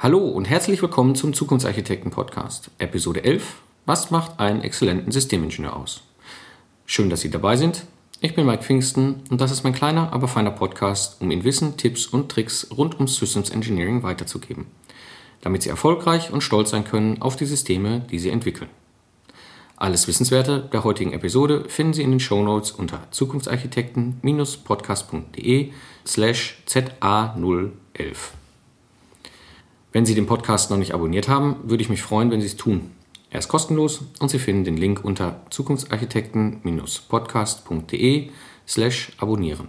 Hallo und herzlich willkommen zum Zukunftsarchitekten Podcast, Episode 11. Was macht einen exzellenten Systemingenieur aus? Schön, dass Sie dabei sind. Ich bin Mike Pfingsten und das ist mein kleiner, aber feiner Podcast, um Ihnen Wissen, Tipps und Tricks rund um Systems Engineering weiterzugeben, damit Sie erfolgreich und stolz sein können auf die Systeme, die Sie entwickeln. Alles Wissenswerte der heutigen Episode finden Sie in den Shownotes unter zukunftsarchitekten-podcast.de slash ZA011. Wenn Sie den Podcast noch nicht abonniert haben, würde ich mich freuen, wenn Sie es tun. Er ist kostenlos und Sie finden den Link unter zukunftsarchitekten-podcast.de slash abonnieren.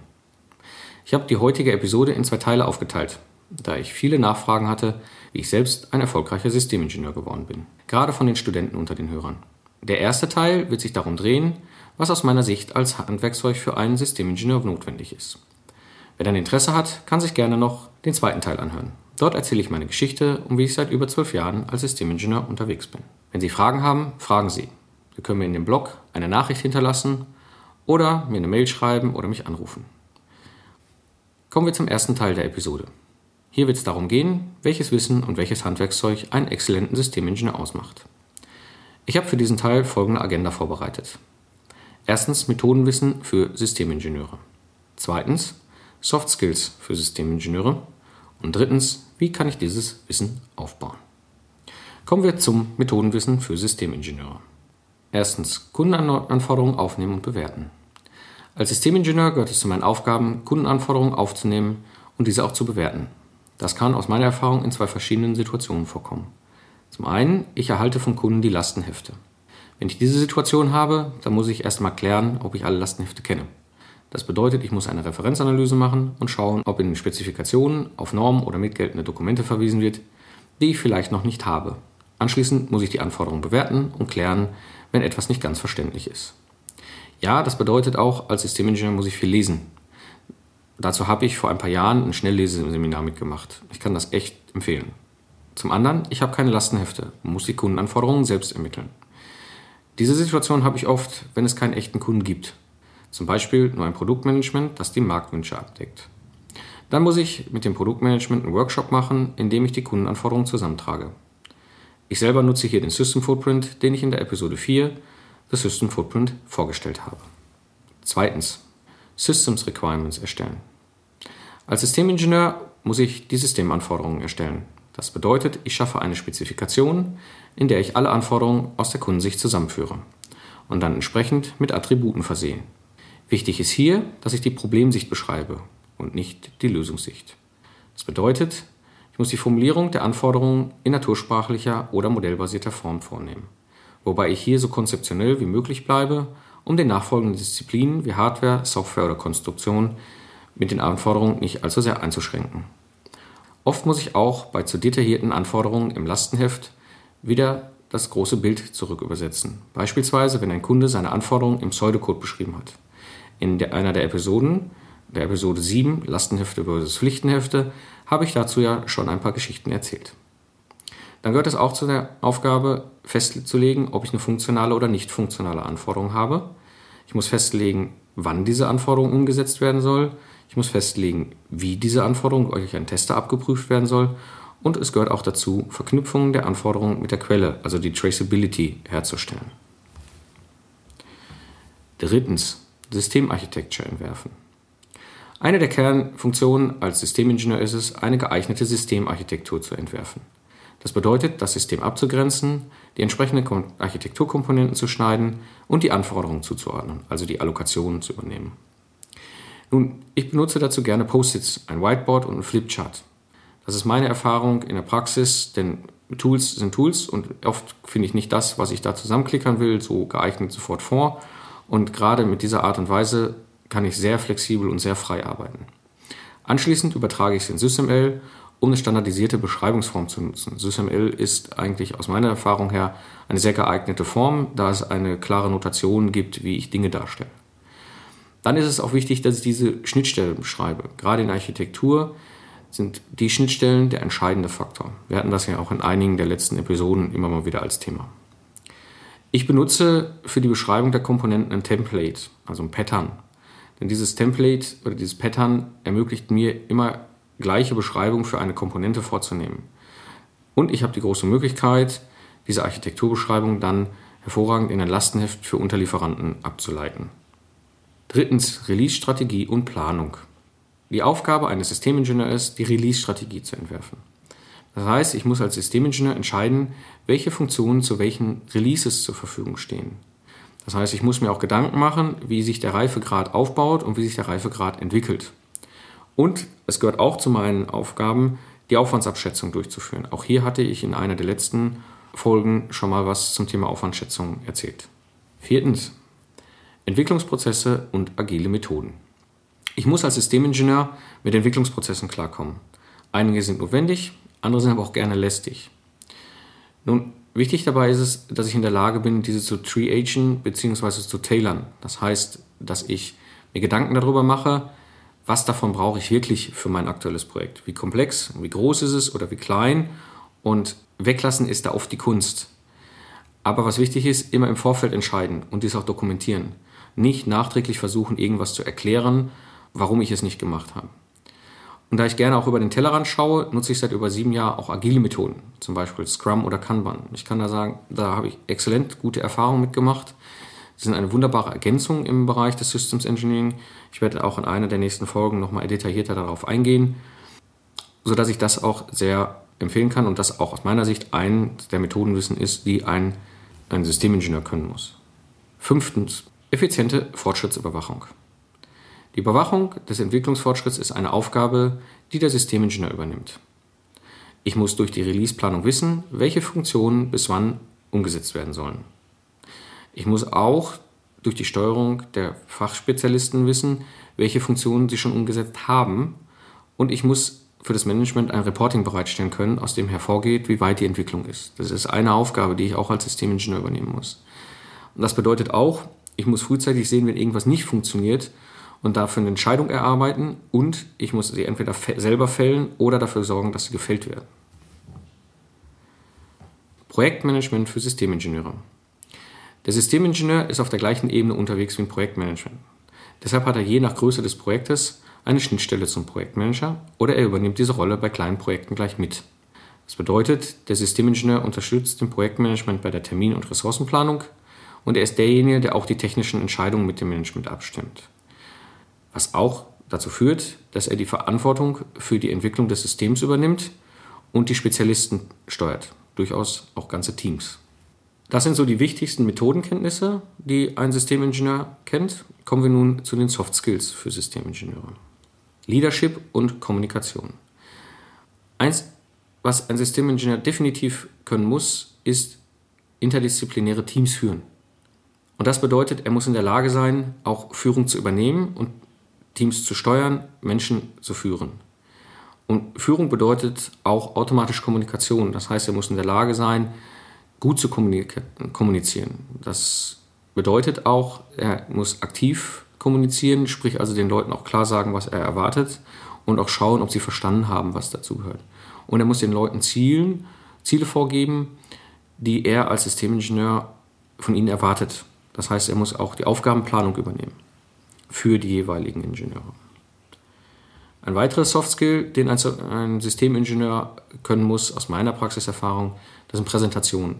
Ich habe die heutige Episode in zwei Teile aufgeteilt, da ich viele Nachfragen hatte, wie ich selbst ein erfolgreicher Systemingenieur geworden bin. Gerade von den Studenten unter den Hörern. Der erste Teil wird sich darum drehen, was aus meiner Sicht als Handwerkszeug für einen Systemingenieur notwendig ist. Wer dann Interesse hat, kann sich gerne noch den zweiten Teil anhören. Dort erzähle ich meine Geschichte und wie ich seit über zwölf Jahren als Systemingenieur unterwegs bin. Wenn Sie Fragen haben, fragen Sie. Sie können mir in dem Blog eine Nachricht hinterlassen oder mir eine Mail schreiben oder mich anrufen. Kommen wir zum ersten Teil der Episode. Hier wird es darum gehen, welches Wissen und welches Handwerkszeug einen exzellenten Systemingenieur ausmacht. Ich habe für diesen Teil folgende Agenda vorbereitet. Erstens Methodenwissen für Systemingenieure. Zweitens Soft Skills für Systemingenieure. Und drittens, wie kann ich dieses Wissen aufbauen? Kommen wir zum Methodenwissen für Systemingenieure. Erstens, Kundenanforderungen aufnehmen und bewerten. Als Systemingenieur gehört es zu meinen Aufgaben, Kundenanforderungen aufzunehmen und diese auch zu bewerten. Das kann aus meiner Erfahrung in zwei verschiedenen Situationen vorkommen. Zum einen, ich erhalte vom Kunden die Lastenhefte. Wenn ich diese Situation habe, dann muss ich erstmal klären, ob ich alle Lastenhefte kenne. Das bedeutet, ich muss eine Referenzanalyse machen und schauen, ob in Spezifikationen auf Normen oder mitgeltende Dokumente verwiesen wird, die ich vielleicht noch nicht habe. Anschließend muss ich die Anforderungen bewerten und klären, wenn etwas nicht ganz verständlich ist. Ja, das bedeutet auch, als Systemingenieur muss ich viel lesen. Dazu habe ich vor ein paar Jahren ein Schnellleseseminar mitgemacht. Ich kann das echt empfehlen. Zum anderen, ich habe keine Lastenhefte und muss die Kundenanforderungen selbst ermitteln. Diese Situation habe ich oft, wenn es keinen echten Kunden gibt. Zum Beispiel nur ein Produktmanagement, das die Marktwünsche abdeckt. Dann muss ich mit dem Produktmanagement einen Workshop machen, in dem ich die Kundenanforderungen zusammentrage. Ich selber nutze hier den System Footprint, den ich in der Episode 4, The System Footprint, vorgestellt habe. Zweitens, Systems Requirements erstellen. Als Systemingenieur muss ich die Systemanforderungen erstellen. Das bedeutet, ich schaffe eine Spezifikation, in der ich alle Anforderungen aus der Kundensicht zusammenführe und dann entsprechend mit Attributen versehen. Wichtig ist hier, dass ich die Problemsicht beschreibe und nicht die Lösungssicht. Das bedeutet, ich muss die Formulierung der Anforderungen in natursprachlicher oder modellbasierter Form vornehmen, wobei ich hier so konzeptionell wie möglich bleibe, um den nachfolgenden Disziplinen wie Hardware, Software oder Konstruktion mit den Anforderungen nicht allzu sehr einzuschränken. Oft muss ich auch bei zu detaillierten Anforderungen im Lastenheft wieder das große Bild zurückübersetzen. Beispielsweise, wenn ein Kunde seine Anforderungen im Pseudocode beschrieben hat in der, einer der Episoden, der Episode 7, Lastenhefte versus Pflichtenhefte, habe ich dazu ja schon ein paar Geschichten erzählt. Dann gehört es auch zu der Aufgabe, festzulegen, ob ich eine funktionale oder nicht funktionale Anforderung habe. Ich muss festlegen, wann diese Anforderung umgesetzt werden soll. Ich muss festlegen, wie diese Anforderung durch einen Tester abgeprüft werden soll. Und es gehört auch dazu, Verknüpfungen der Anforderungen mit der Quelle, also die Traceability, herzustellen. Drittens, Systemarchitecture entwerfen. Eine der Kernfunktionen als Systemingenieur ist es, eine geeignete Systemarchitektur zu entwerfen. Das bedeutet, das System abzugrenzen, die entsprechenden Architekturkomponenten zu schneiden und die Anforderungen zuzuordnen, also die Allokationen zu übernehmen. Nun, ich benutze dazu gerne Post-its, ein Whiteboard und ein Flipchart. Das ist meine Erfahrung in der Praxis, denn Tools sind Tools und oft finde ich nicht das, was ich da zusammenklickern will, so geeignet sofort vor und gerade mit dieser Art und Weise kann ich sehr flexibel und sehr frei arbeiten. Anschließend übertrage ich es in SysML, um eine standardisierte Beschreibungsform zu nutzen. SysML ist eigentlich aus meiner Erfahrung her eine sehr geeignete Form, da es eine klare Notation gibt, wie ich Dinge darstelle. Dann ist es auch wichtig, dass ich diese Schnittstellen beschreibe. Gerade in Architektur sind die Schnittstellen der entscheidende Faktor. Wir hatten das ja auch in einigen der letzten Episoden immer mal wieder als Thema. Ich benutze für die Beschreibung der Komponenten ein Template, also ein Pattern. Denn dieses Template oder dieses Pattern ermöglicht mir immer gleiche Beschreibung für eine Komponente vorzunehmen. Und ich habe die große Möglichkeit, diese Architekturbeschreibung dann hervorragend in ein Lastenheft für Unterlieferanten abzuleiten. Drittens Release-Strategie und Planung. Die Aufgabe eines Systemingenieurs ist, die Release-Strategie zu entwerfen. Das heißt, ich muss als Systemingenieur entscheiden, welche Funktionen zu welchen Releases zur Verfügung stehen. Das heißt, ich muss mir auch Gedanken machen, wie sich der Reifegrad aufbaut und wie sich der Reifegrad entwickelt. Und es gehört auch zu meinen Aufgaben, die Aufwandsabschätzung durchzuführen. Auch hier hatte ich in einer der letzten Folgen schon mal was zum Thema Aufwandschätzung erzählt. Viertens, Entwicklungsprozesse und agile Methoden. Ich muss als Systemingenieur mit Entwicklungsprozessen klarkommen. Einige sind notwendig, andere sind aber auch gerne lästig. Nun, wichtig dabei ist es, dass ich in der Lage bin, diese zu triagen bzw. zu tailern. Das heißt, dass ich mir Gedanken darüber mache, was davon brauche ich wirklich für mein aktuelles Projekt. Wie komplex, wie groß ist es oder wie klein. Und weglassen ist da oft die Kunst. Aber was wichtig ist, immer im Vorfeld entscheiden und dies auch dokumentieren. Nicht nachträglich versuchen, irgendwas zu erklären, warum ich es nicht gemacht habe. Und da ich gerne auch über den Tellerrand schaue, nutze ich seit über sieben Jahren auch agile Methoden, zum Beispiel Scrum oder Kanban. Ich kann da sagen, da habe ich exzellent gute Erfahrungen mitgemacht. Sie sind eine wunderbare Ergänzung im Bereich des Systems Engineering. Ich werde auch in einer der nächsten Folgen nochmal detaillierter darauf eingehen, sodass ich das auch sehr empfehlen kann und das auch aus meiner Sicht ein der Methodenwissen ist, die ein, ein Systemingenieur können muss. Fünftens, effiziente Fortschrittsüberwachung. Die Überwachung des Entwicklungsfortschritts ist eine Aufgabe, die der Systemingenieur übernimmt. Ich muss durch die Releaseplanung wissen, welche Funktionen bis wann umgesetzt werden sollen. Ich muss auch durch die Steuerung der Fachspezialisten wissen, welche Funktionen sie schon umgesetzt haben und ich muss für das Management ein Reporting bereitstellen können, aus dem hervorgeht, wie weit die Entwicklung ist. Das ist eine Aufgabe, die ich auch als Systemingenieur übernehmen muss. Und das bedeutet auch, ich muss frühzeitig sehen, wenn irgendwas nicht funktioniert und dafür eine Entscheidung erarbeiten und ich muss sie entweder selber fällen oder dafür sorgen, dass sie gefällt werden. Projektmanagement für Systemingenieure. Der Systemingenieur ist auf der gleichen Ebene unterwegs wie ein Projektmanagement. Deshalb hat er je nach Größe des Projektes eine Schnittstelle zum Projektmanager oder er übernimmt diese Rolle bei kleinen Projekten gleich mit. Das bedeutet, der Systemingenieur unterstützt im Projektmanagement bei der Termin- und Ressourcenplanung und er ist derjenige, der auch die technischen Entscheidungen mit dem Management abstimmt was auch dazu führt, dass er die Verantwortung für die Entwicklung des Systems übernimmt und die Spezialisten steuert, durchaus auch ganze Teams. Das sind so die wichtigsten Methodenkenntnisse, die ein Systemingenieur kennt. Kommen wir nun zu den Soft Skills für Systemingenieure. Leadership und Kommunikation. Eins, was ein Systemingenieur definitiv können muss, ist interdisziplinäre Teams führen. Und das bedeutet, er muss in der Lage sein, auch Führung zu übernehmen und Teams zu steuern, Menschen zu führen. Und Führung bedeutet auch automatisch Kommunikation. Das heißt, er muss in der Lage sein, gut zu kommunizieren. Das bedeutet auch, er muss aktiv kommunizieren, sprich also den Leuten auch klar sagen, was er erwartet und auch schauen, ob sie verstanden haben, was dazu gehört. Und er muss den Leuten Zielen, Ziele vorgeben, die er als Systemingenieur von ihnen erwartet. Das heißt, er muss auch die Aufgabenplanung übernehmen für die jeweiligen Ingenieure. Ein weiterer Soft Skill, den ein Systemingenieur können muss, aus meiner Praxiserfahrung, das sind Präsentationen.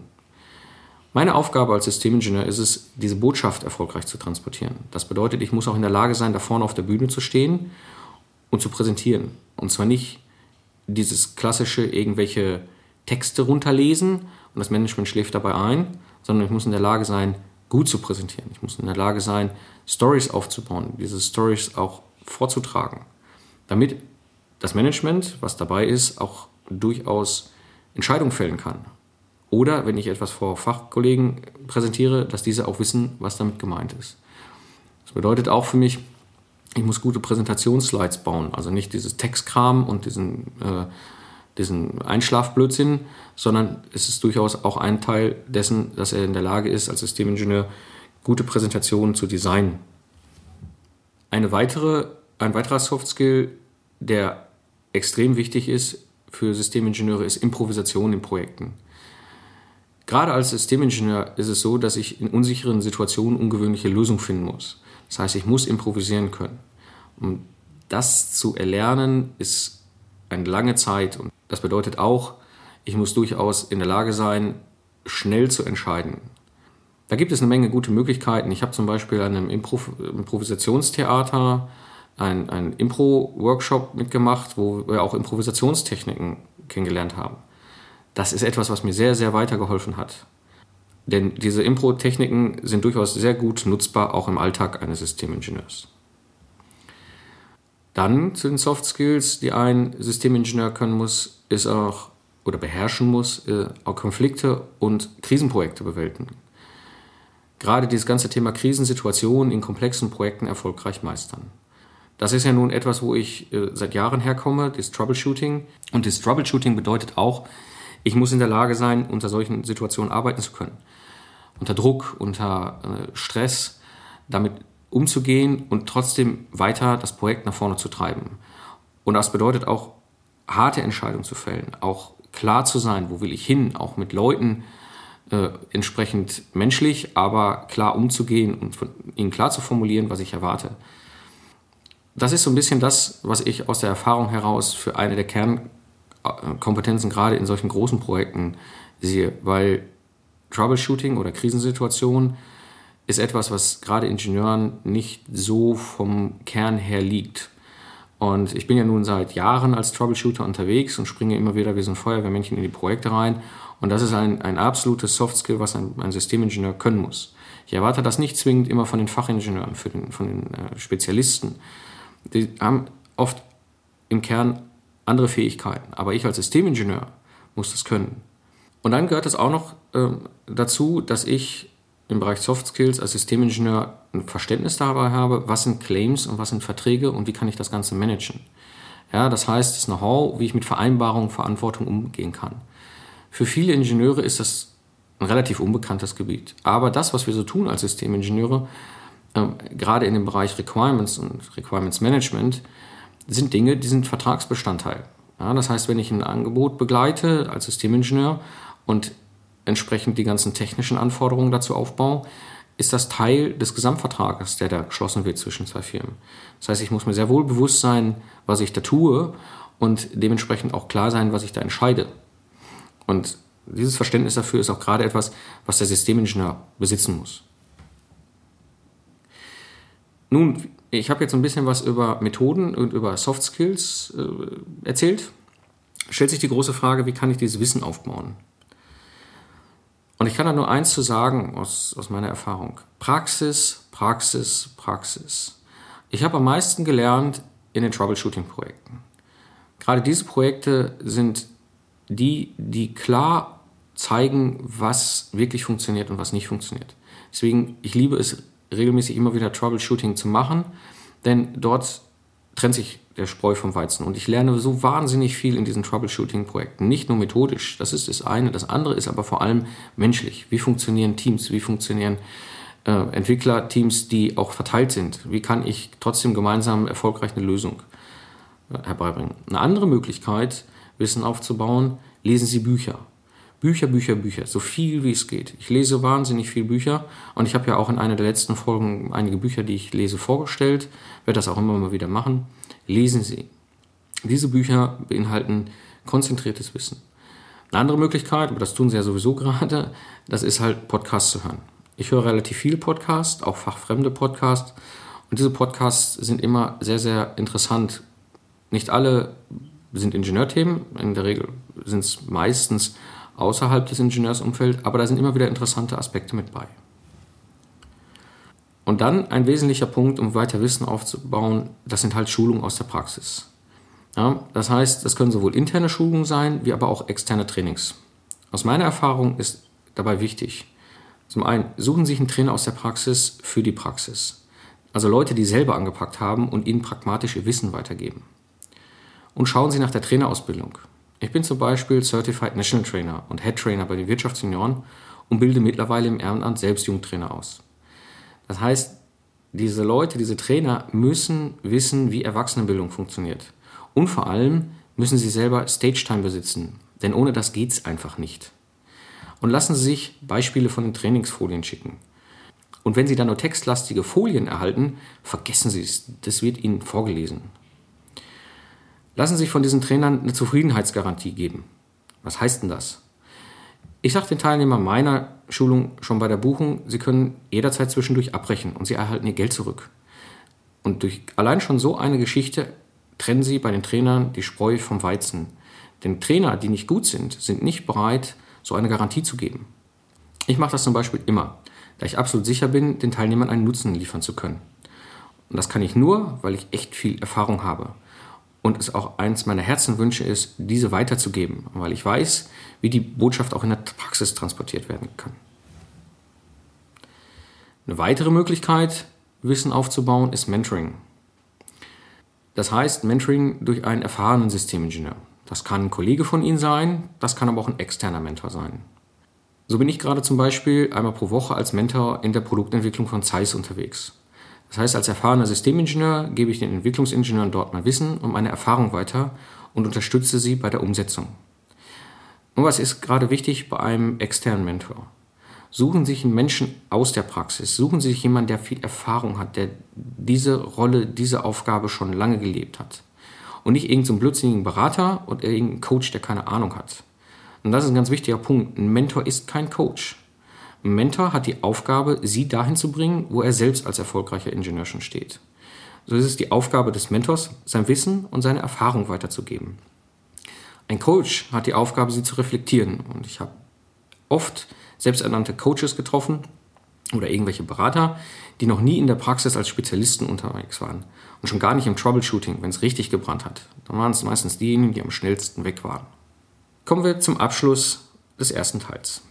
Meine Aufgabe als Systemingenieur ist es, diese Botschaft erfolgreich zu transportieren. Das bedeutet, ich muss auch in der Lage sein, da vorne auf der Bühne zu stehen und zu präsentieren. Und zwar nicht dieses klassische irgendwelche Texte runterlesen und das Management schläft dabei ein, sondern ich muss in der Lage sein, gut zu präsentieren. Ich muss in der Lage sein, Stories aufzubauen, diese Stories auch vorzutragen, damit das Management, was dabei ist, auch durchaus Entscheidungen fällen kann. Oder wenn ich etwas vor Fachkollegen präsentiere, dass diese auch wissen, was damit gemeint ist. Das bedeutet auch für mich, ich muss gute Präsentationsslides bauen, also nicht dieses Textkram und diesen äh, diesen Einschlafblödsinn, sondern es ist durchaus auch ein Teil dessen, dass er in der Lage ist, als Systemingenieur gute Präsentationen zu designen. Eine weitere, ein weiterer Soft Skill, der extrem wichtig ist für Systemingenieure, ist Improvisation in Projekten. Gerade als Systemingenieur ist es so, dass ich in unsicheren Situationen ungewöhnliche Lösungen finden muss. Das heißt, ich muss improvisieren können. Um das zu erlernen, ist eine lange Zeit und das bedeutet auch, Ich muss durchaus in der Lage sein, schnell zu entscheiden. Da gibt es eine Menge gute Möglichkeiten. Ich habe zum Beispiel an einem Impro Improvisationstheater einen, einen Impro-Workshop mitgemacht, wo wir auch Improvisationstechniken kennengelernt haben. Das ist etwas, was mir sehr, sehr weitergeholfen hat. Denn diese Impro-Techniken sind durchaus sehr gut nutzbar, auch im Alltag eines Systemingenieurs. Dann zu den Soft Skills, die ein Systemingenieur können muss, ist auch oder beherrschen muss, äh, auch Konflikte und Krisenprojekte bewältigen. Gerade dieses ganze Thema Krisensituationen in komplexen Projekten erfolgreich meistern. Das ist ja nun etwas, wo ich äh, seit Jahren herkomme, das Troubleshooting. Und das Troubleshooting bedeutet auch, ich muss in der Lage sein, unter solchen Situationen arbeiten zu können. Unter Druck, unter äh, Stress, damit umzugehen und trotzdem weiter das Projekt nach vorne zu treiben. Und das bedeutet auch, harte Entscheidungen zu fällen, auch klar zu sein, wo will ich hin, auch mit Leuten äh, entsprechend menschlich, aber klar umzugehen und von ihnen klar zu formulieren, was ich erwarte. Das ist so ein bisschen das, was ich aus der Erfahrung heraus für eine der Kernkompetenzen gerade in solchen großen Projekten sehe, weil Troubleshooting oder Krisensituationen ist etwas, was gerade Ingenieuren nicht so vom Kern her liegt. Und ich bin ja nun seit Jahren als Troubleshooter unterwegs und springe immer wieder wie so ein Feuerwehrmännchen in die Projekte rein. Und das ist ein, ein absolutes Soft-Skill, was ein, ein, Systemingenieur können muss. Ich erwarte das nicht zwingend immer von den Fachingenieuren, den, von den äh, Spezialisten. Die haben oft im Kern andere Fähigkeiten. Aber ich als Systemingenieur muss das können. Und dann gehört es auch noch äh, dazu, dass ich im Bereich Soft Skills als Systemingenieur ein Verständnis dabei habe, was sind Claims und was sind Verträge und wie kann ich das Ganze managen. Ja, das heißt, das Know-how, wie ich mit Vereinbarungen, Verantwortung umgehen kann. Für viele Ingenieure ist das ein relativ unbekanntes Gebiet. Aber das, was wir so tun als Systemingenieure, äh, gerade in dem Bereich Requirements und Requirements Management, sind Dinge, die sind Vertragsbestandteil. Ja, das heißt, wenn ich ein Angebot begleite als Systemingenieur und entsprechend die ganzen technischen Anforderungen dazu aufbaue, ist das Teil des Gesamtvertrages, der da geschlossen wird zwischen zwei Firmen. Das heißt, ich muss mir sehr wohl bewusst sein, was ich da tue und dementsprechend auch klar sein, was ich da entscheide. Und dieses Verständnis dafür ist auch gerade etwas, was der Systemingenieur besitzen muss. Nun, ich habe jetzt ein bisschen was über Methoden und über Soft Skills äh, erzählt. Stellt sich die große Frage, wie kann ich dieses Wissen aufbauen? Und ich kann da nur eins zu sagen aus, aus meiner Erfahrung. Praxis, Praxis, Praxis. Ich habe am meisten gelernt in den Troubleshooting-Projekten. Gerade diese Projekte sind die, die klar zeigen, was wirklich funktioniert und was nicht funktioniert. Deswegen, ich liebe es regelmäßig immer wieder Troubleshooting zu machen, denn dort trennt sich der Spreu vom Weizen. Und ich lerne so wahnsinnig viel in diesen Troubleshooting-Projekten. Nicht nur methodisch, das ist das eine. Das andere ist aber vor allem menschlich. Wie funktionieren Teams? Wie funktionieren äh, Entwicklerteams, die auch verteilt sind? Wie kann ich trotzdem gemeinsam erfolgreich eine Lösung äh, herbeibringen? Eine andere Möglichkeit, Wissen aufzubauen, lesen Sie Bücher. Bücher, Bücher, Bücher, so viel wie es geht. Ich lese wahnsinnig viel Bücher und ich habe ja auch in einer der letzten Folgen einige Bücher, die ich lese, vorgestellt, werde das auch immer mal wieder machen. Lesen Sie. Diese Bücher beinhalten konzentriertes Wissen. Eine andere Möglichkeit, aber das tun Sie ja sowieso gerade, das ist halt Podcasts zu hören. Ich höre relativ viele Podcasts, auch fachfremde Podcasts und diese Podcasts sind immer sehr, sehr interessant. Nicht alle sind Ingenieurthemen, in der Regel sind es meistens außerhalb des Ingenieursumfelds, aber da sind immer wieder interessante Aspekte mit bei. Und dann ein wesentlicher Punkt, um weiter Wissen aufzubauen, das sind halt Schulungen aus der Praxis. Ja, das heißt, das können sowohl interne Schulungen sein, wie aber auch externe Trainings. Aus meiner Erfahrung ist dabei wichtig, zum einen, suchen Sie sich einen Trainer aus der Praxis für die Praxis. Also Leute, die selber angepackt haben und Ihnen pragmatisch ihr Wissen weitergeben. Und schauen Sie nach der Trainerausbildung. Ich bin zum Beispiel Certified National Trainer und Head Trainer bei den Wirtschaftsjunioren und bilde mittlerweile im Ehrenamt selbst Jugendtrainer aus. Das heißt, diese Leute, diese Trainer müssen wissen, wie Erwachsenenbildung funktioniert. Und vor allem müssen sie selber Stage-Time besitzen, denn ohne das geht es einfach nicht. Und lassen Sie sich Beispiele von den Trainingsfolien schicken. Und wenn Sie dann nur textlastige Folien erhalten, vergessen Sie es, das wird Ihnen vorgelesen. Lassen Sie sich von diesen Trainern eine Zufriedenheitsgarantie geben. Was heißt denn das? Ich sage den Teilnehmern meiner Schulung schon bei der Buchung, sie können jederzeit zwischendurch abbrechen und sie erhalten ihr Geld zurück. Und durch allein schon so eine Geschichte trennen sie bei den Trainern die Spreu vom Weizen. Denn Trainer, die nicht gut sind, sind nicht bereit, so eine Garantie zu geben. Ich mache das zum Beispiel immer, da ich absolut sicher bin, den Teilnehmern einen Nutzen liefern zu können. Und das kann ich nur, weil ich echt viel Erfahrung habe. Und es auch eins meiner Herzenwünsche ist, diese weiterzugeben, weil ich weiß, wie die Botschaft auch in der Praxis transportiert werden kann. Eine weitere Möglichkeit, Wissen aufzubauen, ist Mentoring. Das heißt Mentoring durch einen erfahrenen Systemingenieur. Das kann ein Kollege von Ihnen sein, das kann aber auch ein externer Mentor sein. So bin ich gerade zum Beispiel einmal pro Woche als Mentor in der Produktentwicklung von Zeiss unterwegs. Das heißt, als erfahrener Systemingenieur gebe ich den Entwicklungsingenieuren dort mein Wissen und meine Erfahrung weiter und unterstütze sie bei der Umsetzung. Und was ist gerade wichtig bei einem externen Mentor? Suchen Sie sich einen Menschen aus der Praxis, suchen Sie sich jemanden, der viel Erfahrung hat, der diese Rolle, diese Aufgabe schon lange gelebt hat. Und nicht irgendeinen so blödsinnigen Berater oder irgendeinen Coach, der keine Ahnung hat. Und das ist ein ganz wichtiger Punkt. Ein Mentor ist kein Coach. Ein Mentor hat die Aufgabe, sie dahin zu bringen, wo er selbst als erfolgreicher Ingenieur schon steht. So ist es die Aufgabe des Mentors, sein Wissen und seine Erfahrung weiterzugeben. Ein Coach hat die Aufgabe, sie zu reflektieren. Und ich habe oft selbsternannte Coaches getroffen oder irgendwelche Berater, die noch nie in der Praxis als Spezialisten unterwegs waren. Und schon gar nicht im Troubleshooting, wenn es richtig gebrannt hat. Dann waren es meistens diejenigen, die am schnellsten weg waren. Kommen wir zum Abschluss des ersten Teils.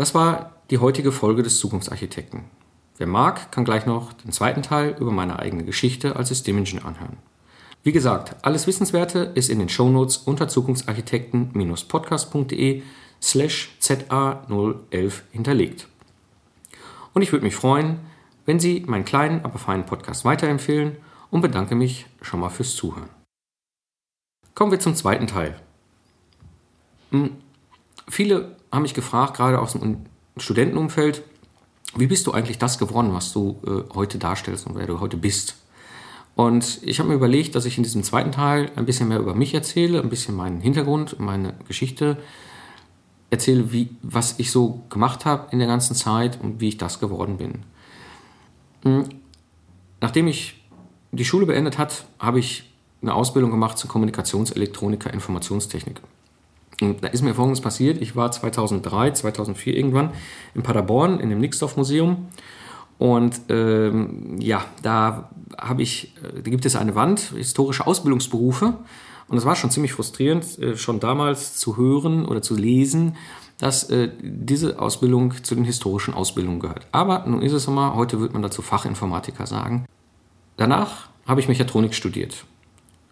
Das war die heutige Folge des Zukunftsarchitekten. Wer mag, kann gleich noch den zweiten Teil über meine eigene Geschichte als Systemingenieur anhören. Wie gesagt, alles Wissenswerte ist in den Shownotes unter zukunftsarchitekten-podcast.de slash ZA011 hinterlegt. Und ich würde mich freuen, wenn Sie meinen kleinen, aber feinen Podcast weiterempfehlen und bedanke mich schon mal fürs Zuhören. Kommen wir zum zweiten Teil. Hm, viele haben mich gefragt, gerade aus dem Studentenumfeld, wie bist du eigentlich das geworden, was du äh, heute darstellst und wer du heute bist? Und ich habe mir überlegt, dass ich in diesem zweiten Teil ein bisschen mehr über mich erzähle, ein bisschen meinen Hintergrund, meine Geschichte erzähle, wie, was ich so gemacht habe in der ganzen Zeit und wie ich das geworden bin. Hm, nachdem ich die Schule beendet hat, habe ich eine Ausbildung gemacht zur Kommunikationselektroniker Informationstechnik. Und da ist mir Folgendes passiert. Ich war 2003, 2004 irgendwann in Paderborn in dem Nixdorf-Museum. Und ähm, ja, da habe ich, äh, da gibt es eine Wand, historische Ausbildungsberufe. Und es war schon ziemlich frustrierend, äh, schon damals zu hören oder zu lesen, dass äh, diese Ausbildung zu den historischen Ausbildungen gehört. Aber nun ist es immer, heute wird man dazu Fachinformatiker sagen. Danach habe ich Mechatronik studiert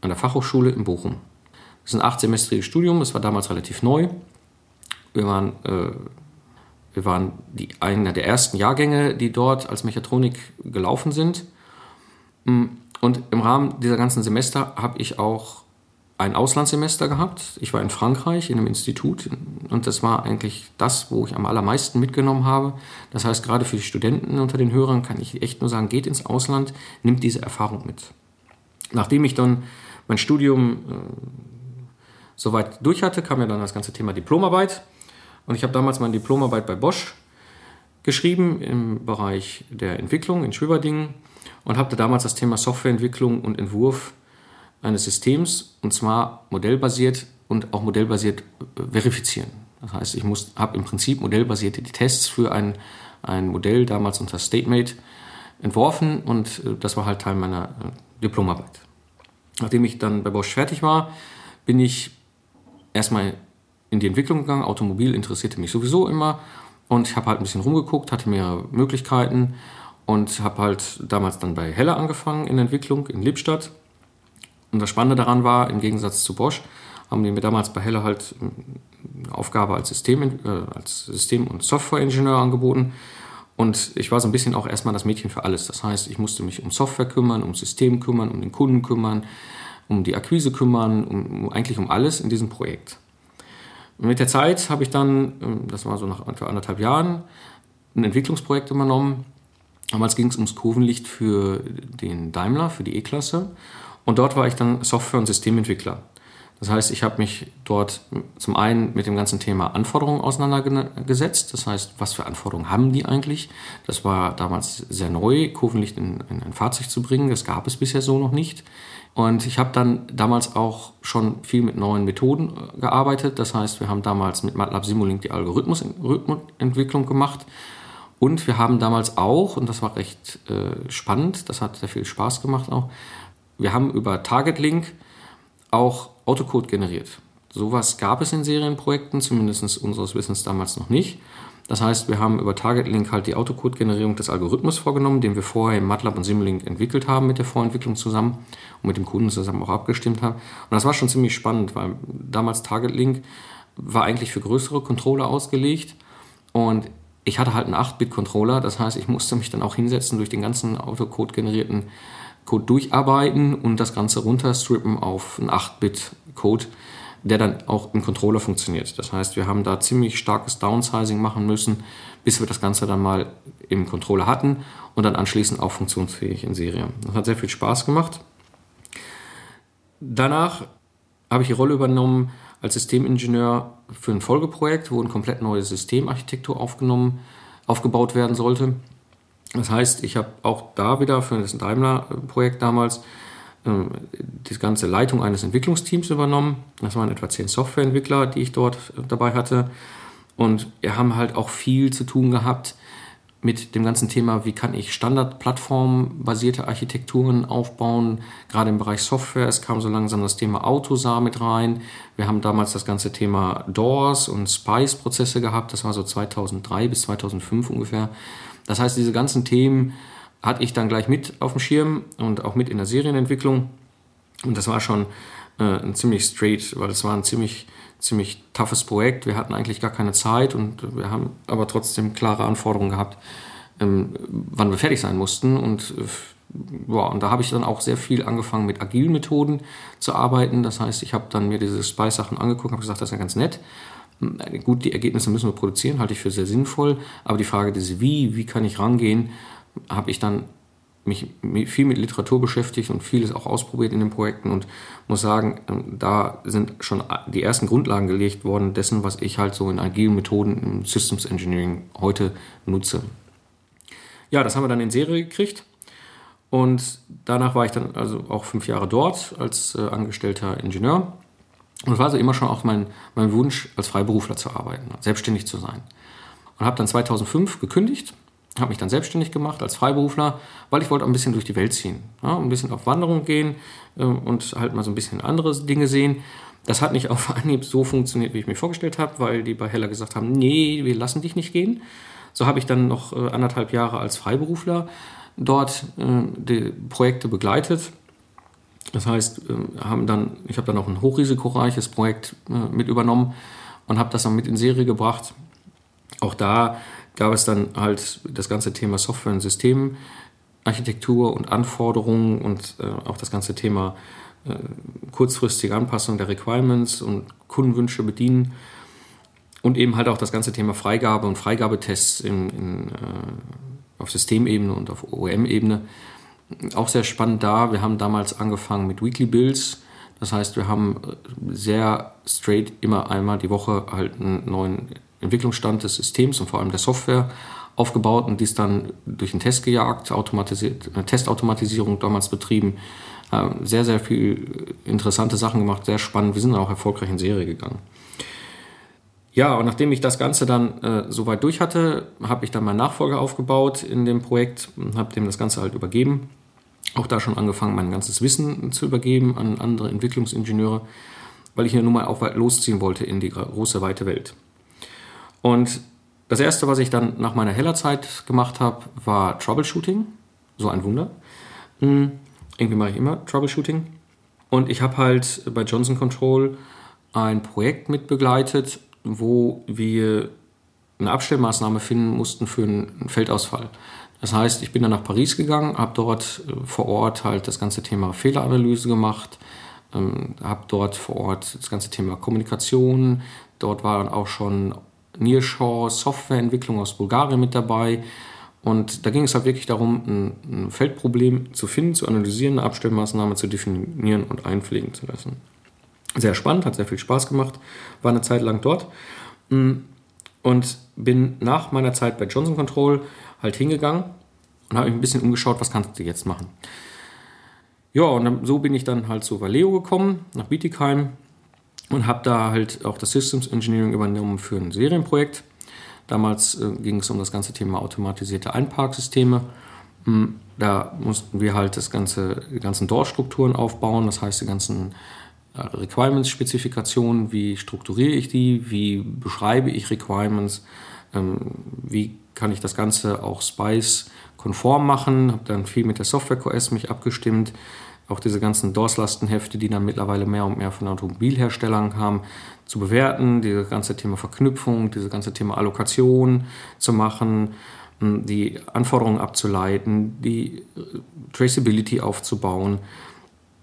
an der Fachhochschule in Bochum. Das ist ein achtsemestriges Studium, das war damals relativ neu. Wir waren, äh, wir waren die, einer der ersten Jahrgänge, die dort als Mechatronik gelaufen sind. Mm, und im Rahmen dieser ganzen Semester habe ich auch ein Auslandssemester gehabt. Ich war in Frankreich in einem Institut und das war eigentlich das, wo ich am allermeisten mitgenommen habe. Das heißt, gerade für die Studenten unter den Hörern kann ich echt nur sagen, geht ins Ausland, nimmt diese Erfahrung mit. Nachdem ich dann mein Studium äh, soweit durch hatte, kam ja dann das ganze Thema Diplomarbeit. Und ich habe damals meine Diplomarbeit bei Bosch geschrieben im Bereich der Entwicklung in Schwiberdingen und habe damals das Thema Softwareentwicklung und Entwurf eines Systems und zwar modellbasiert und auch modellbasiert äh, verifizieren. Das heißt, ich habe im Prinzip modellbasierte Tests für ein, ein Modell damals unter StateMate entworfen und äh, das war halt Teil meiner äh, Diplomarbeit. Nachdem ich dann bei Bosch fertig war, bin ich erstmal in die Entwicklung gegangen. Automobil interessierte mich sowieso immer und ich habe halt ein bisschen rumgeguckt, hatte mehrere Möglichkeiten und habe halt damals dann bei Heller angefangen in Entwicklung in Lippstadt. Und das Spannende daran war, im Gegensatz zu Bosch, haben die mir damals bei Heller halt eine Aufgabe als System, äh, als System- und Softwareingenieur angeboten. Und ich war so ein bisschen auch erstmal das Mädchen für alles. Das heißt, ich musste mich um Software kümmern, um System kümmern, um den Kunden kümmern, um die Akquise kümmern, um, eigentlich um alles in diesem Projekt. Mit der Zeit habe ich dann, ähm, das war so nach anderthalb Jahren, ein Entwicklungsprojekt übernommen. Damals ging es ums Kurvenlicht für den Daimler, für die E-Klasse. Und dort war ich dann Software- und Systementwickler. Das heißt, ich habe mich dort zum einen mit dem ganzen Thema Anforderungen auseinandergesetzt. Das heißt, was für Anforderungen haben die eigentlich? Das war damals sehr neu, Kurvenlicht in, in ein Fahrzeug zu bringen. Das gab es bisher so noch nicht. Und ich habe dann damals auch schon viel mit neuen Methoden äh, gearbeitet. Das heißt, wir haben damals mit MATLAB Simulink die Algorithmusentwicklung gemacht. Und wir haben damals auch, und das war recht äh, spannend, das hat sehr viel Spaß gemacht auch, wir haben über Target Link auch Autocode generiert. Sowas gab es in Serienprojekten, zumindest unseres Wissens damals noch nicht. Das heißt, wir haben über Target Link halt die Autocode-Generierung des Algorithmus vorgenommen, den wir vorher im MATLAB und Simulink entwickelt haben mit der Vorentwicklung zusammen und mit dem Kunden zusammen auch abgestimmt haben. Und das war schon ziemlich spannend, weil damals Target Link war eigentlich für größere Controller ausgelegt und ich hatte halt einen 8-Bit-Controller, das heißt, ich musste mich dann auch hinsetzen, durch den ganzen Autocode generierten Code durcharbeiten und das Ganze runterstrippen auf einen 8-Bit-Code der dann auch im Controller funktioniert. Das heißt, wir haben da ziemlich starkes Downsizing machen müssen, bis wir das Ganze dann mal im Controller hatten und dann anschließend auch funktionsfähig in Serie. Das hat sehr viel Spaß gemacht. Danach habe ich die Rolle übernommen als Systemingenieur für ein Folgeprojekt, wo eine komplett neue Systemarchitektur aufgenommen, aufgebaut werden sollte. Das heißt, ich habe auch da wieder für das Daimler-Projekt damals die ganze Leitung eines Entwicklungsteams übernommen. Das waren etwa zehn Softwareentwickler, die ich dort äh, dabei hatte. Und wir haben halt auch viel zu tun gehabt mit dem ganzen Thema, wie kann ich standardplattformbasierte Architekturen aufbauen, gerade im Bereich Software. Es kam so langsam das Thema Autosar mit rein. Wir haben damals das ganze Thema DOORS und Spice-Prozesse gehabt. Das war so 2003 bis 2005 ungefähr. Das heißt, diese ganzen Themen hatte ich dann gleich mit auf dem Schirm und auch mit in der Serienentwicklung. Und das war schon äh, ein ziemlich straight, weil es war ein ziemlich, ziemlich toughes Projekt. Wir hatten eigentlich gar keine Zeit und wir haben aber trotzdem klare Anforderungen gehabt, ähm, wann wir fertig sein mussten. Und, äh, ja, und da habe ich dann auch sehr viel angefangen mit agilen Methoden zu arbeiten. Das heißt, ich habe dann mir diese Spice-Sachen angeguckt, habe gesagt, das ist ja ganz nett. Gut, die Ergebnisse müssen wir produzieren, halte ich für sehr sinnvoll. Aber die Frage ist, wie, wie kann ich rangehen? Habe ich dann mich viel mit Literatur beschäftigt und vieles auch ausprobiert in den Projekten und muss sagen, ähm, da sind schon die ersten Grundlagen gelegt worden dessen, was ich halt so in agilen Methoden im Systems Engineering heute nutze. Ja, das haben wir dann in Serie gekriegt und danach war ich dann also auch fünf Jahre dort als äh, angestellter Ingenieur und es war also immer schon auch mein, mein Wunsch, als Freiberufler zu arbeiten, selbstständig zu sein. Und habe dann 2005 gekündigt habe mich dann selbstständig gemacht als Freiberufler, weil ich wollte auch ein bisschen durch die Welt ziehen, ja, ein bisschen auf Wanderung gehen äh, und halt mal so ein bisschen andere Dinge sehen. Das hat nicht auf Anhieb so funktioniert, wie ich mir vorgestellt habe, weil die bei Heller gesagt haben, nee, wir lassen dich nicht gehen. So habe ich dann noch äh, anderthalb Jahre als Freiberufler dort äh, die Projekte begleitet. Das heißt, äh, haben dann, ich habe dann auch ein hochrisikoreiches Projekt äh, mit übernommen und habe das dann mit in Serie gebracht. Auch da gab es dann halt das ganze Thema Software- und Systemarchitektur und Anforderungen und äh, auch das ganze Thema äh, kurzfristige Anpassung der Requirements und Kundenwünsche bedienen und eben halt auch das ganze Thema Freigabe und Freigabetests in, in, äh, auf Systemebene und auf OEM-Ebene. Auch sehr spannend da. Wir haben damals angefangen mit Weekly Builds. Das heißt, wir haben äh, sehr straight immer einmal die Woche halt einen neuen Entwicklungsstand des Systems und vor allem der Software aufgebaut und dies dann durch einen Test gejagt, automatisiert, eine Testautomatisierung damals betrieben. Ähm, sehr, sehr viel interessante Sachen gemacht, sehr spannend. Wir sind auch erfolgreich in Serie gegangen. Ja, und nachdem ich das Ganze dann äh, soweit durch hatte, habe ich dann meinen Nachfolger aufgebaut in dem Projekt und habe dem das Ganze halt übergeben. Auch da schon angefangen, mein ganzes Wissen zu übergeben an andere Entwicklungsingenieure, weil ich ja nun mal auch weit losziehen wollte in die große, weite Welt. Und das erste, was ich dann nach meiner Hellerzeit gemacht habe, war Troubleshooting. So ein Wunder. Hm, irgendwie mache ich immer Troubleshooting. Und ich habe halt bei Johnson Control ein Projekt mitbegleitet, wo wir eine Abstellmaßnahme finden mussten für einen Feldausfall. Das heißt, ich bin dann nach Paris gegangen, habe dort äh, vor Ort halt das ganze Thema Fehleranalyse gemacht, ähm, habe dort vor Ort das ganze Thema Kommunikation, dort waren auch schon Nearshore Softwareentwicklung aus Bulgarien mit dabei. Und da ging es halt wirklich darum, ein, ein Feldproblem zu finden, zu analysieren, eine Abstellmaßnahme zu definieren und einpflegen zu lassen. Sehr spannend, hat sehr viel Spaß gemacht, war eine Zeit lang dort mm, und bin nach meiner Zeit bei Johnson Control halt hingegangen und habe mich ein bisschen umgeschaut, was kannst du jetzt machen. Ja, und so bin ich dann halt zu Valeo gekommen, nach Bietigheim und habe da halt auch das Systems Engineering übernommen für ein Serienprojekt. Damals äh, ging es um das ganze Thema automatisierte Einparksysteme. Hm, da mussten wir halt das ganze, die ganzen DOR-Strukturen aufbauen, das heißt die ganzen äh, Requirements-Spezifikationen, wie strukturiere ich die, wie beschreibe ich Requirements, ähm, wie kann ich das Ganze auch Spice-konform machen, habe dann viel mit der Software QS mich abgestimmt, auch diese ganzen DOS-Lastenhefte, die dann mittlerweile mehr und mehr von Automobilherstellern kamen, zu bewerten, dieses ganze Thema Verknüpfung, dieses ganze Thema Allokation zu machen, die Anforderungen abzuleiten, die Traceability aufzubauen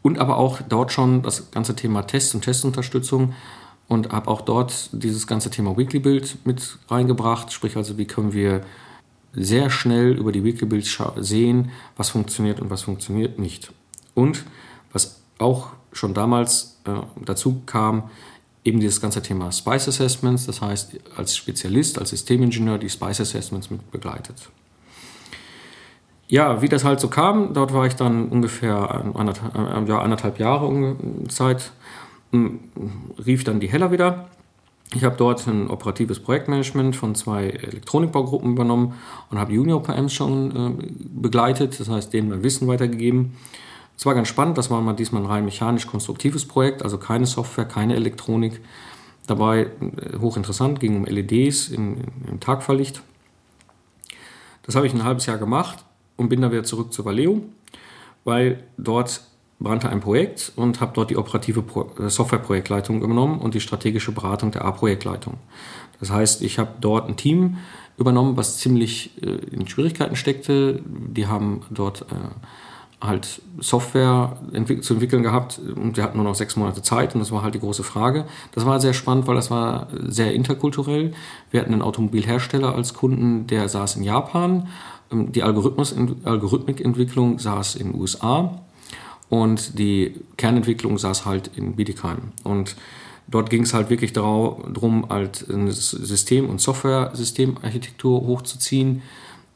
und aber auch dort schon das ganze Thema Test und Testunterstützung und habe auch dort dieses ganze Thema Weekly Build mit reingebracht, sprich also wie können wir sehr schnell über die Weekly Build sehen, was funktioniert und was funktioniert nicht. Und was auch schon damals äh, dazu kam, eben dieses ganze Thema Spice Assessments, das heißt als Spezialist, als Systemingenieur die Spice Assessments mit begleitet. Ja, wie das halt so kam, dort war ich dann ungefähr anderthalb, ja, anderthalb Jahre Zeit, rief dann die Heller wieder. Ich habe dort ein operatives Projektmanagement von zwei Elektronikbaugruppen übernommen und habe Junior PMs schon äh, begleitet, das heißt denen mein Wissen weitergegeben. Es war ganz spannend, das war mal diesmal ein rein mechanisch-konstruktives Projekt, also keine Software, keine Elektronik. Dabei äh, hochinteressant, ging um LEDs in, im Tagfahrlicht. Das habe ich ein halbes Jahr gemacht und bin dann wieder zurück zu Valeo, weil dort brannte ein Projekt und habe dort die operative äh, Softwareprojektleitung übernommen und die strategische Beratung der A-Projektleitung. Das heißt, ich habe dort ein Team übernommen, was ziemlich äh, in Schwierigkeiten steckte. Die haben dort halt Software entwick zu entwickeln gehabt und wir hatten nur noch sechs Monate Zeit und das war halt die große Frage. Das war sehr spannend, weil das war sehr interkulturell. Wir hatten einen Automobilhersteller als Kunden, der saß in Japan. Ähm, die Algorithmikentwicklung saß in den USA und die Kernentwicklung saß halt in Bietigheim. Und dort ging es halt wirklich darum, halt eine System- und Software-Systemarchitektur hochzuziehen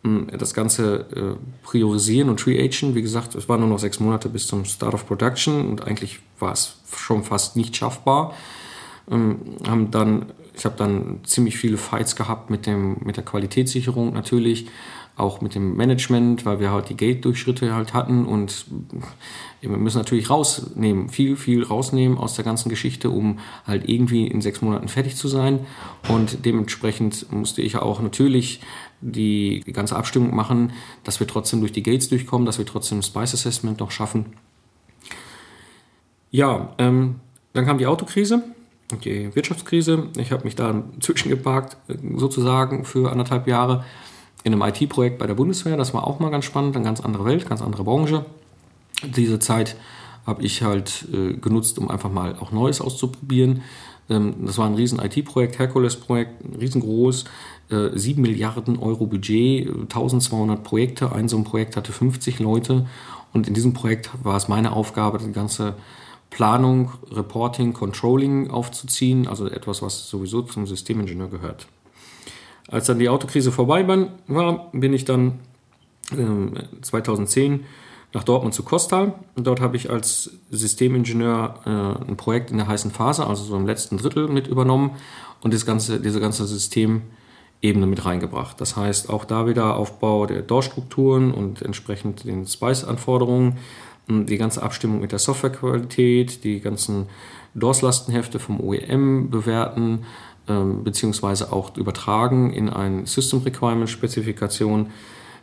das Ganze äh, priorisieren und createn. Wie gesagt, es waren nur noch sechs Monate bis zum Start of Production und eigentlich war es schon fast nicht schaffbar. Ähm, haben dann, ich habe dann ziemlich viele Fights gehabt mit, dem, mit der Qualitätssicherung natürlich, auch mit dem Management, weil wir halt die Gate-Durchschritte halt hatten und wir müssen natürlich rausnehmen, viel, viel rausnehmen aus der ganzen Geschichte, um halt irgendwie in sechs Monaten fertig zu sein. Und dementsprechend musste ich auch natürlich die, die ganze Abstimmung machen, dass wir trotzdem durch die Gates durchkommen, dass wir trotzdem Spice Assessment noch schaffen. Ja, ähm, dann kam die Autokrise, die Wirtschaftskrise. Ich habe mich da zwischengeparkt, sozusagen, für anderthalb Jahre in einem IT-Projekt bei der Bundeswehr. Das war auch mal ganz spannend, eine ganz andere Welt, ganz andere Branche. Diese Zeit habe ich halt äh, genutzt, um einfach mal auch Neues auszuprobieren. Ähm, das war ein riesen IT-Projekt, Herkules-Projekt, riesengroß. 7 äh, Milliarden Euro Budget, 1200 Projekte. Ein so ein Projekt hatte 50 Leute. Und in diesem Projekt war es meine Aufgabe, die ganze Planung, Reporting, Controlling aufzuziehen. Also etwas, was sowieso zum Systemingenieur gehört. Als dann die Autokrise vorbei war, bin ich dann äh, 2010 nach Dortmund zu Kostal. Dort habe ich als Systemingenieur äh, ein Projekt in der heißen Phase, also so im letzten Drittel mit übernommen und das ganze, diese ganze System Ebene mit reingebracht. Das heißt, auch da wieder Aufbau der DOR-Strukturen und entsprechend den Spice-Anforderungen, die ganze Abstimmung mit der Softwarequalität, die ganzen DOS-Lastenhefte vom OEM bewerten, ähm, beziehungsweise auch übertragen in ein System Requirement-Spezifikation,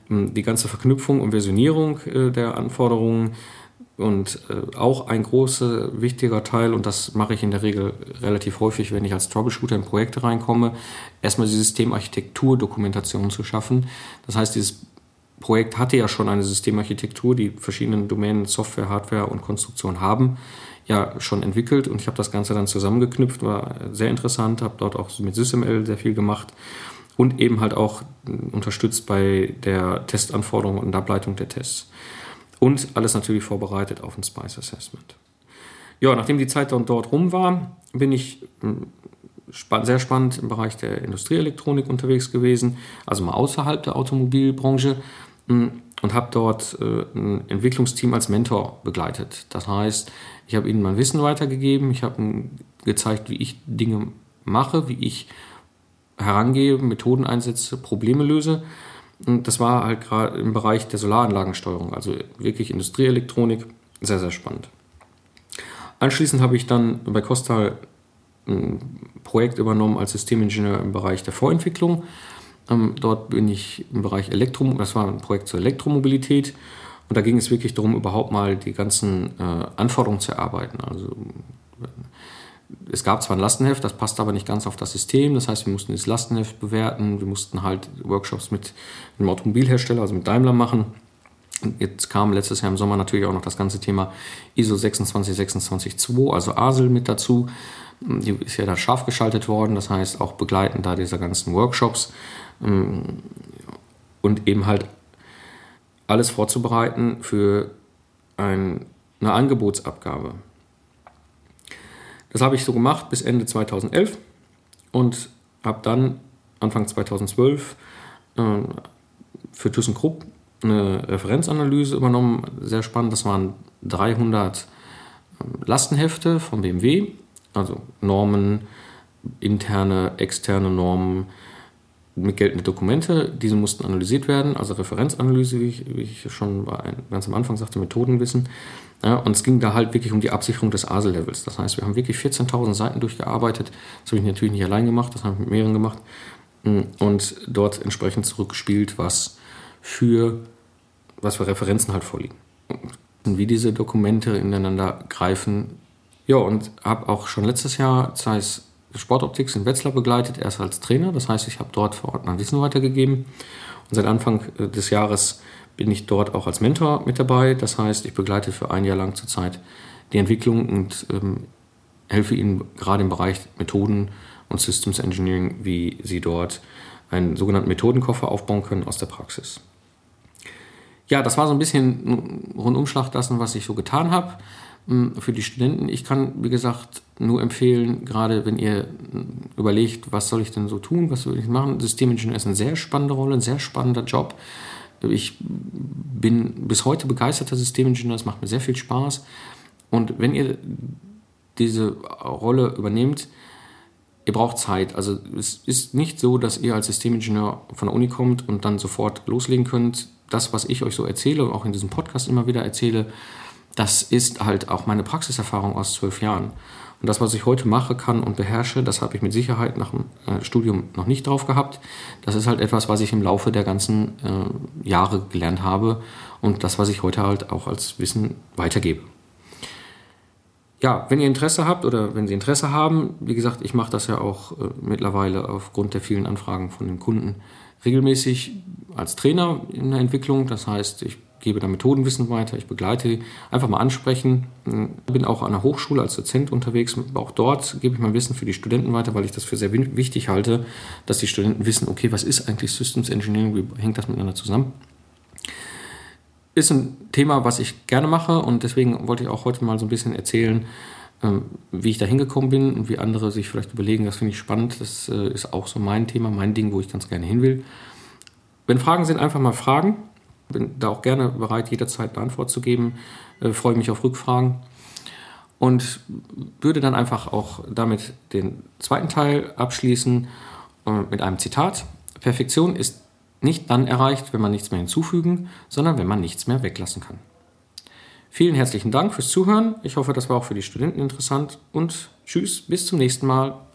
die ganze Verknüpfung und Versionierung äh, der Anforderungen, und äh, auch ein großer, wichtiger Teil, und das mache ich in der Regel relativ häufig, wenn ich als Troubleshooter in Projekte reinkomme, erstmal die Systemarchitektur-Dokumentation zu schaffen. Das heißt, dieses Projekt hatte ja schon eine Systemarchitektur, die verschiedenen Domänen Software, Hardware und Konstruktion haben, ja schon entwickelt und ich habe das Ganze dann zusammengeknüpft, war sehr interessant, habe dort auch mit SysML sehr viel gemacht und eben halt auch unterstützt bei der Testanforderung und Ableitung der Tests. Und alles natürlich vorbereitet auf ein Spice Assessment. Ja, nachdem die Zeit dann dort rum war, bin ich hm, sehr spannend im Bereich der Industrieelektronik unterwegs gewesen, also mal außerhalb der Automobilbranche und habe dort äh, ein Entwicklungsteam als Mentor begleitet. Das heißt, ich habe ihnen mein Wissen weitergegeben, ich habe ihnen gezeigt, wie ich Dinge mache, wie ich herangehe, Methoden einsetze, Probleme löse. Und das war halt gerade im Bereich der Solaranlagensteuerung, also wirklich Industrieelektronik, sehr, sehr spannend. Anschließend habe ich dann bei Costal ein Projekt übernommen als Systemingenieur im Bereich der Vorentwicklung. Ähm, dort bin ich im Bereich Elektro, das war ein Projekt zur Elektromobilität. Und da ging es wirklich darum, überhaupt mal die ganzen äh, Anforderungen zu erarbeiten. Also es gab zwar ein Lastenheft, das passt aber nicht ganz auf das System. Das heißt, wir mussten das Lastenheft bewerten. Wir mussten halt Workshops mit einem Automobilhersteller, also mit Daimler machen. Und jetzt kam letztes Jahr im Sommer natürlich auch noch das ganze Thema ISO 26262, also ASIL mit dazu. Die ist ja da scharf geschaltet worden, das heißt auch begleitend da dieser ganzen Workshops und eben halt alles vorzubereiten für ein, eine Angebotsabgabe. Das habe ich so gemacht bis Ende 2011 und habe dann Anfang 2012 äh, für ThyssenKrupp eine Referenzanalyse übernommen. Sehr spannend, das waren 300 ähm, Lastenhefte von BMW, also Normen, interne, externe Normen, mit geltende Dokumente. Diese mussten analysiert werden, also Referenzanalyse, wie ich, wie ich schon ganz am Anfang sagte, Methodenwissen. Ja, und es ging da halt wirklich um die Absicherung des ASEL-Levels. Das heißt, wir haben wirklich 14.000 Seiten durchgearbeitet. Das habe ich natürlich nicht allein gemacht, das habe ich mit mehreren gemacht. Und dort entsprechend zurückgespielt, was für, was für Referenzen halt vorliegen. Und wie diese Dokumente ineinander greifen. Ja, und habe auch schon letztes Jahr Zeiss Sportoptics in Wetzlar begleitet, erst als Trainer. Das heißt, ich habe dort vor Ort mein Wissen weitergegeben. Und seit Anfang äh, des Jahres bin ich dort auch als Mentor mit dabei. Das heißt, ich begleite für ein Jahr lang zurzeit die Entwicklung und ähm, helfe ihnen gerade im Bereich Methoden und Systems Engineering, wie sie dort einen sogenannten Methodenkoffer aufbauen können aus der Praxis. Ja, das war so ein bisschen Rundumschlag dessen, was ich so getan habe für die Studenten. Ich kann, wie gesagt, nur empfehlen, gerade wenn ihr überlegt, was soll ich denn so tun, was soll ich machen. Systemingenieur ist eine sehr spannende Rolle, ein sehr spannender Job. Ich bin bis heute begeisterter Systemingenieur, es macht mir sehr viel Spaß. Und wenn ihr diese Rolle übernehmt, ihr braucht Zeit. Also es ist nicht so, dass ihr als Systemingenieur von der Uni kommt und dann sofort loslegen könnt. Das, was ich euch so erzähle und auch in diesem Podcast immer wieder erzähle, das ist halt auch meine Praxiserfahrung aus zwölf Jahren. Und das, was ich heute mache, kann und beherrsche, das habe ich mit Sicherheit nach dem äh, Studium noch nicht drauf gehabt. Das ist halt etwas, was ich im Laufe der ganzen äh, Jahre gelernt habe und das, was ich heute halt auch als Wissen weitergebe. Ja, wenn ihr Interesse habt oder wenn Sie Interesse haben, wie gesagt, ich mache das ja auch äh, mittlerweile aufgrund der vielen Anfragen von den Kunden regelmäßig als Trainer in der Entwicklung. Das heißt, ich gebe da Methodenwissen weiter, ich begleite, einfach mal ansprechen. Bin auch an der Hochschule als Dozent unterwegs. Auch dort gebe ich mein Wissen für die Studenten weiter, weil ich das für sehr wichtig halte, dass die Studenten wissen, okay, was ist eigentlich Systems Engineering, wie hängt das miteinander zusammen. Ist ein Thema, was ich gerne mache und deswegen wollte ich auch heute mal so ein bisschen erzählen, ähm, wie ich da hingekommen bin und wie andere sich vielleicht überlegen, das finde ich spannend. Das äh, ist auch so mein Thema, mein Ding, wo ich ganz gerne hin will. Wenn Fragen sind, einfach mal fragen. Bin da auch gerne bereit, jederzeit eine Antwort zu geben. Äh, freue mich auf Rückfragen. Und würde dann einfach auch damit den zweiten Teil abschließen äh, mit einem Zitat. Perfektion ist nicht dann erreicht, wenn man nichts mehr hinzufügen, sondern wenn man nichts mehr weglassen kann. Vielen herzlichen Dank fürs Zuhören. Ich hoffe, das war auch für die Studenten interessant und tschüss, bis zum nächsten Mal.